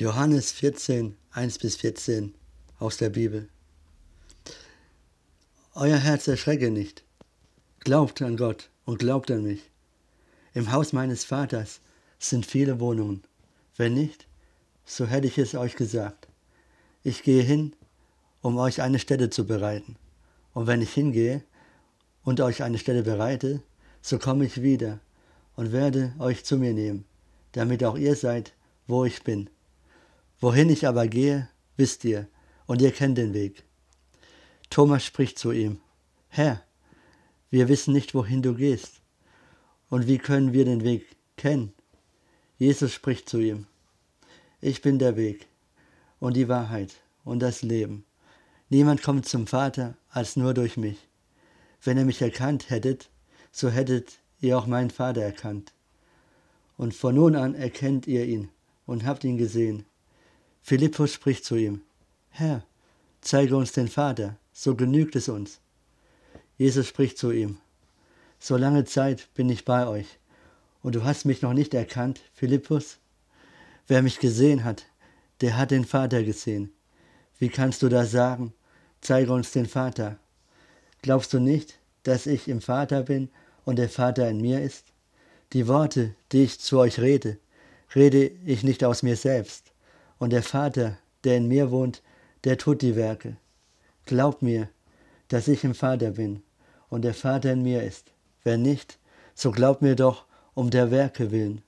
Johannes 14, 1 bis 14 aus der Bibel. Euer Herz erschrecke nicht. Glaubt an Gott und glaubt an mich. Im Haus meines Vaters sind viele Wohnungen. Wenn nicht, so hätte ich es euch gesagt. Ich gehe hin, um euch eine Stätte zu bereiten. Und wenn ich hingehe und euch eine Stätte bereite, so komme ich wieder und werde euch zu mir nehmen, damit auch ihr seid, wo ich bin. Wohin ich aber gehe, wisst ihr, und ihr kennt den Weg. Thomas spricht zu ihm, Herr, wir wissen nicht, wohin du gehst, und wie können wir den Weg kennen? Jesus spricht zu ihm, ich bin der Weg und die Wahrheit und das Leben. Niemand kommt zum Vater als nur durch mich. Wenn ihr mich erkannt hättet, so hättet ihr auch meinen Vater erkannt. Und von nun an erkennt ihr ihn und habt ihn gesehen. Philippus spricht zu ihm, Herr, zeige uns den Vater, so genügt es uns. Jesus spricht zu ihm, so lange Zeit bin ich bei euch, und du hast mich noch nicht erkannt, Philippus? Wer mich gesehen hat, der hat den Vater gesehen. Wie kannst du da sagen, zeige uns den Vater? Glaubst du nicht, dass ich im Vater bin und der Vater in mir ist? Die Worte, die ich zu euch rede, rede ich nicht aus mir selbst. Und der Vater, der in mir wohnt, der tut die Werke. Glaubt mir, dass ich im Vater bin und der Vater in mir ist. Wenn nicht, so glaubt mir doch um der Werke willen.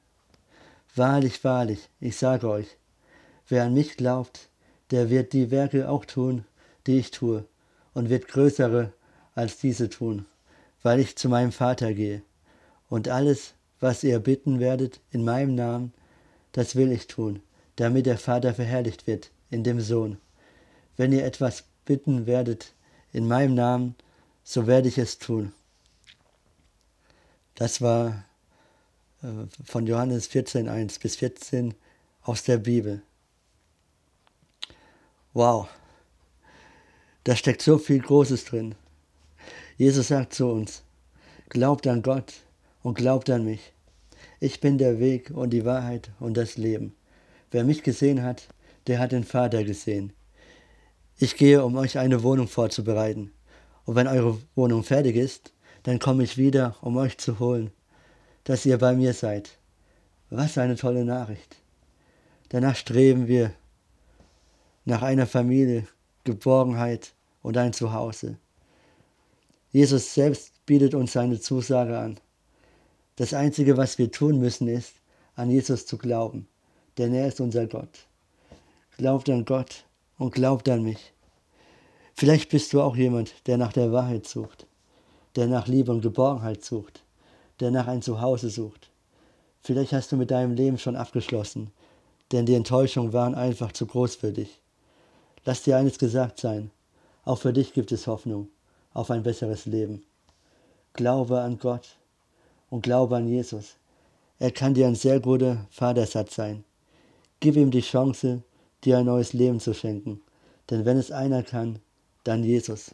Wahrlich, wahrlich, ich sage euch, wer an mich glaubt, der wird die Werke auch tun, die ich tue, und wird größere als diese tun, weil ich zu meinem Vater gehe. Und alles, was ihr bitten werdet in meinem Namen, das will ich tun, damit der Vater verherrlicht wird in dem Sohn. Wenn ihr etwas bitten werdet in meinem Namen, so werde ich es tun. Das war äh, von Johannes 14, 1 bis 14 aus der Bibel. Wow, da steckt so viel Großes drin. Jesus sagt zu uns, glaubt an Gott und glaubt an mich. Ich bin der Weg und die Wahrheit und das Leben. Wer mich gesehen hat, der hat den Vater gesehen. Ich gehe, um euch eine Wohnung vorzubereiten. Und wenn eure Wohnung fertig ist, dann komme ich wieder, um euch zu holen, dass ihr bei mir seid. Was eine tolle Nachricht. Danach streben wir nach einer Familie, Geborgenheit und ein Zuhause. Jesus selbst bietet uns seine Zusage an. Das Einzige, was wir tun müssen, ist, an Jesus zu glauben, denn er ist unser Gott. Glaubt an Gott und glaubt an mich. Vielleicht bist du auch jemand, der nach der Wahrheit sucht, der nach Liebe und Geborgenheit sucht, der nach ein Zuhause sucht. Vielleicht hast du mit deinem Leben schon abgeschlossen, denn die Enttäuschungen waren einfach zu groß für dich. Lass dir eines gesagt sein, auch für dich gibt es Hoffnung auf ein besseres Leben. Glaube an Gott und glaube an Jesus. Er kann dir ein sehr guter Vatersatz sein. Gib ihm die Chance, dir ein neues Leben zu schenken. Denn wenn es einer kann, dann Jesus.